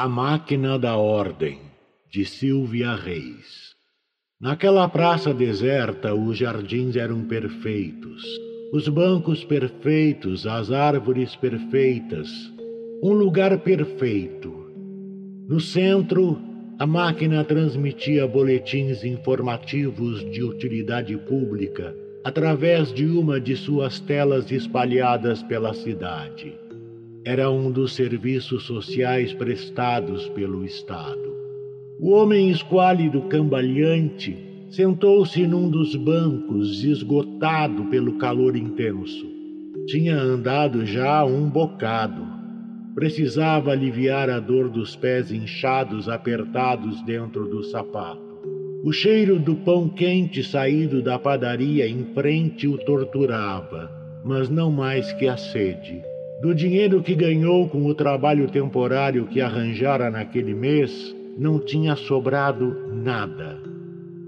A Máquina da Ordem, de Silvia Reis. Naquela praça deserta, os jardins eram perfeitos, os bancos perfeitos, as árvores perfeitas, um lugar perfeito. No centro, a máquina transmitia boletins informativos de utilidade pública através de uma de suas telas espalhadas pela cidade era um dos serviços sociais prestados pelo Estado. O homem esquálido cambaleante sentou-se num dos bancos, esgotado pelo calor intenso. Tinha andado já um bocado. Precisava aliviar a dor dos pés inchados apertados dentro do sapato. O cheiro do pão quente saído da padaria em frente o torturava, mas não mais que a sede. Do dinheiro que ganhou com o trabalho temporário que arranjara naquele mês, não tinha sobrado nada.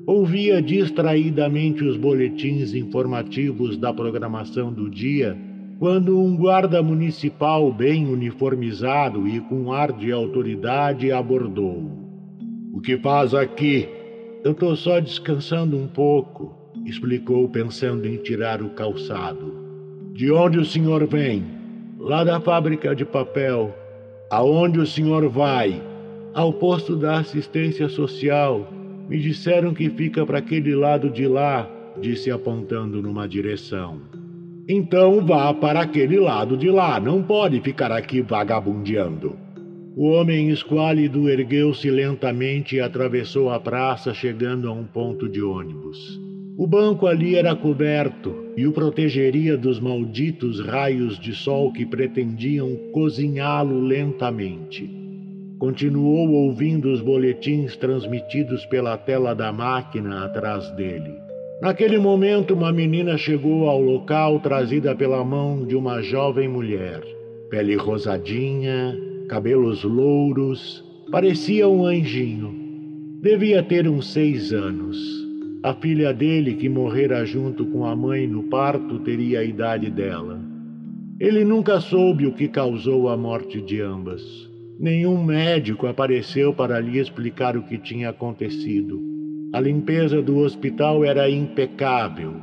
Ouvia distraidamente os boletins informativos da programação do dia quando um guarda municipal bem uniformizado e com ar de autoridade abordou. O que faz aqui? Eu estou só descansando um pouco, explicou, pensando em tirar o calçado. De onde o senhor vem? Lá da fábrica de papel. Aonde o senhor vai? Ao posto da assistência social. Me disseram que fica para aquele lado de lá, disse apontando numa direção. Então vá para aquele lado de lá, não pode ficar aqui vagabundeando. O homem esquálido ergueu-se lentamente e atravessou a praça, chegando a um ponto de ônibus. O banco ali era coberto e o protegeria dos malditos raios de sol que pretendiam cozinhá-lo lentamente. Continuou ouvindo os boletins transmitidos pela tela da máquina atrás dele. Naquele momento, uma menina chegou ao local trazida pela mão de uma jovem mulher. Pele rosadinha, cabelos louros, parecia um anjinho. Devia ter uns seis anos. A filha dele, que morrera junto com a mãe no parto, teria a idade dela. Ele nunca soube o que causou a morte de ambas. Nenhum médico apareceu para lhe explicar o que tinha acontecido. A limpeza do hospital era impecável.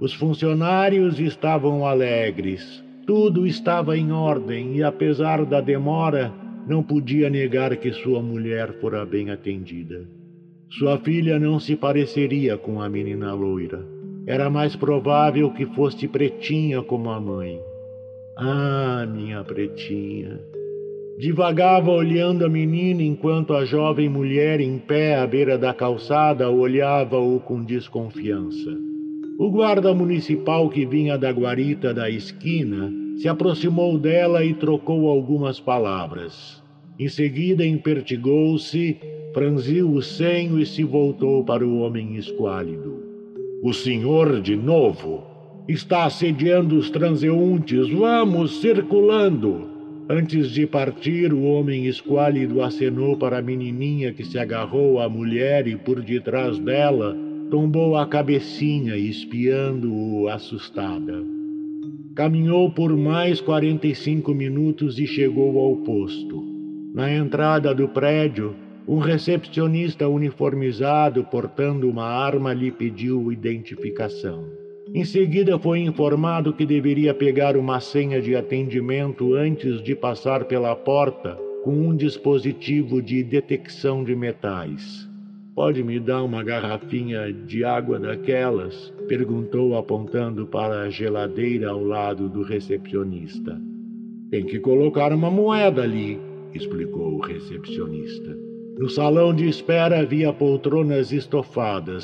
Os funcionários estavam alegres. Tudo estava em ordem e, apesar da demora, não podia negar que sua mulher fora bem atendida. Sua filha não se pareceria com a menina loira. Era mais provável que fosse pretinha como a mãe. Ah, minha pretinha. Divagava olhando a menina enquanto a jovem mulher em pé à beira da calçada olhava-o com desconfiança. O guarda municipal que vinha da guarita da esquina se aproximou dela e trocou algumas palavras. Em seguida, impertigou-se franziu o senho e se voltou para o homem esquálido. O senhor, de novo, está assediando os transeuntes. Vamos, circulando! Antes de partir, o homem esquálido acenou para a menininha que se agarrou à mulher e, por detrás dela, tombou a cabecinha, espiando-o assustada. Caminhou por mais 45 minutos e chegou ao posto. Na entrada do prédio, um recepcionista uniformizado portando uma arma lhe pediu identificação. Em seguida, foi informado que deveria pegar uma senha de atendimento antes de passar pela porta com um dispositivo de detecção de metais. Pode me dar uma garrafinha de água daquelas? perguntou, apontando para a geladeira ao lado do recepcionista. Tem que colocar uma moeda ali, explicou o recepcionista. No salão de espera havia poltronas estofadas,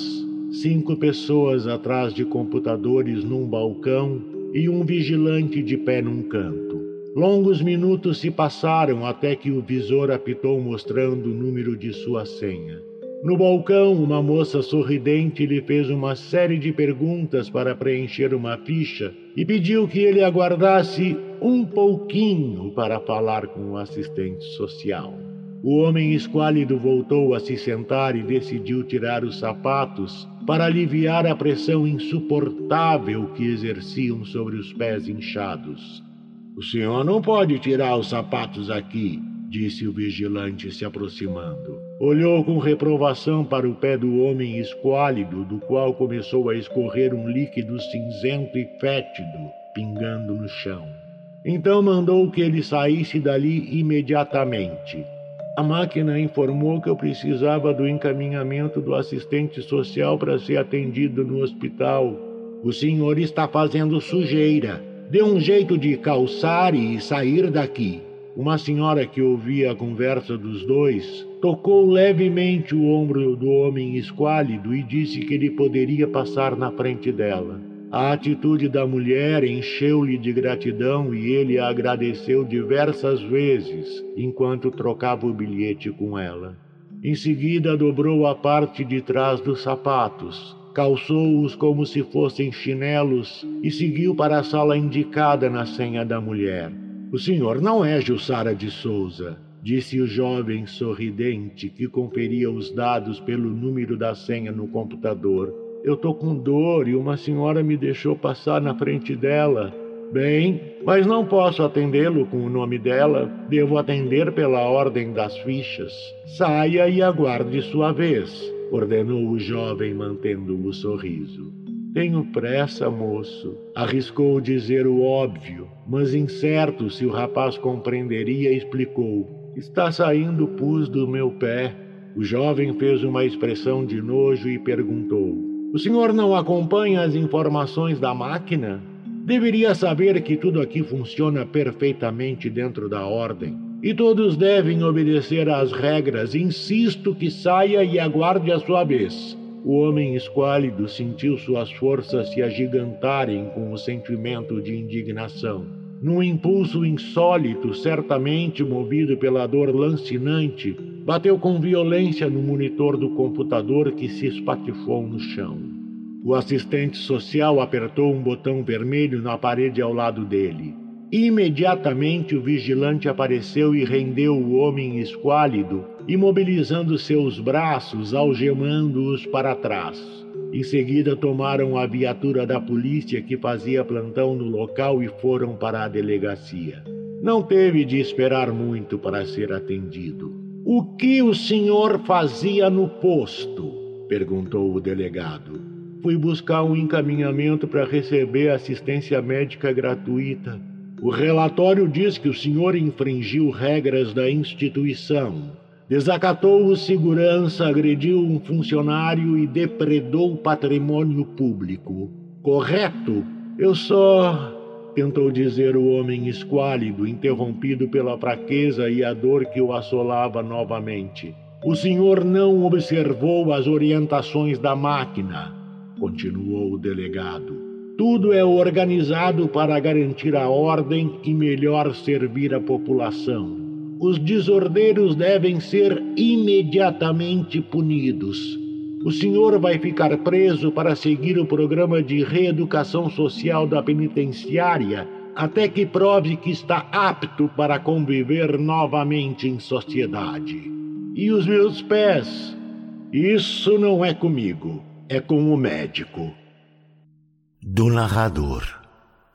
cinco pessoas atrás de computadores num balcão e um vigilante de pé num canto. Longos minutos se passaram até que o visor apitou mostrando o número de sua senha. No balcão, uma moça sorridente lhe fez uma série de perguntas para preencher uma ficha e pediu que ele aguardasse um pouquinho para falar com o assistente social. O homem esquálido voltou a se sentar e decidiu tirar os sapatos para aliviar a pressão insuportável que exerciam sobre os pés inchados. O senhor não pode tirar os sapatos aqui, disse o vigilante se aproximando. Olhou com reprovação para o pé do homem esquálido, do qual começou a escorrer um líquido cinzento e fétido, pingando no chão. Então mandou que ele saísse dali imediatamente. A máquina informou que eu precisava do encaminhamento do assistente social para ser atendido no hospital. O senhor está fazendo sujeira. Dê um jeito de calçar e sair daqui. Uma senhora que ouvia a conversa dos dois tocou levemente o ombro do homem esquálido e disse que ele poderia passar na frente dela. A atitude da mulher encheu-lhe de gratidão e ele a agradeceu diversas vezes enquanto trocava o bilhete com ela. Em seguida, dobrou a parte de trás dos sapatos, calçou-os como se fossem chinelos e seguiu para a sala indicada na senha da mulher. O senhor não é Jussara de Souza, disse o jovem sorridente que conferia os dados pelo número da senha no computador. Eu tô com dor e uma senhora me deixou passar na frente dela. Bem, mas não posso atendê-lo com o nome dela. Devo atender pela ordem das fichas. Saia e aguarde sua vez, ordenou o jovem, mantendo o sorriso. Tenho pressa, moço, arriscou dizer o óbvio, mas incerto se o rapaz compreenderia, explicou: Está saindo pus do meu pé. O jovem fez uma expressão de nojo e perguntou: O senhor não acompanha as informações da máquina? Deveria saber que tudo aqui funciona perfeitamente dentro da ordem. E todos devem obedecer às regras. Insisto que saia e aguarde a sua vez. O homem esquálido sentiu suas forças se agigantarem com o sentimento de indignação. Num impulso insólito, certamente movido pela dor lancinante, bateu com violência no monitor do computador que se espatifou no chão. O assistente social apertou um botão vermelho na parede ao lado dele. Imediatamente o vigilante apareceu e rendeu o homem esquálido, imobilizando seus braços, algemando-os para trás. Em seguida, tomaram a viatura da polícia que fazia plantão no local e foram para a delegacia. Não teve de esperar muito para ser atendido. O que o senhor fazia no posto? perguntou o delegado. Fui buscar um encaminhamento para receber assistência médica gratuita o relatório diz que o senhor infringiu regras da instituição, desacatou o segurança, agrediu um funcionário e depredou patrimônio público. Correto? Eu só. tentou dizer o homem esquálido, interrompido pela fraqueza e a dor que o assolava novamente. O senhor não observou as orientações da máquina, continuou o delegado. Tudo é organizado para garantir a ordem e melhor servir a população. Os desordeiros devem ser imediatamente punidos. O senhor vai ficar preso para seguir o programa de reeducação social da penitenciária até que prove que está apto para conviver novamente em sociedade. E os meus pés? Isso não é comigo, é com o médico. Do narrador.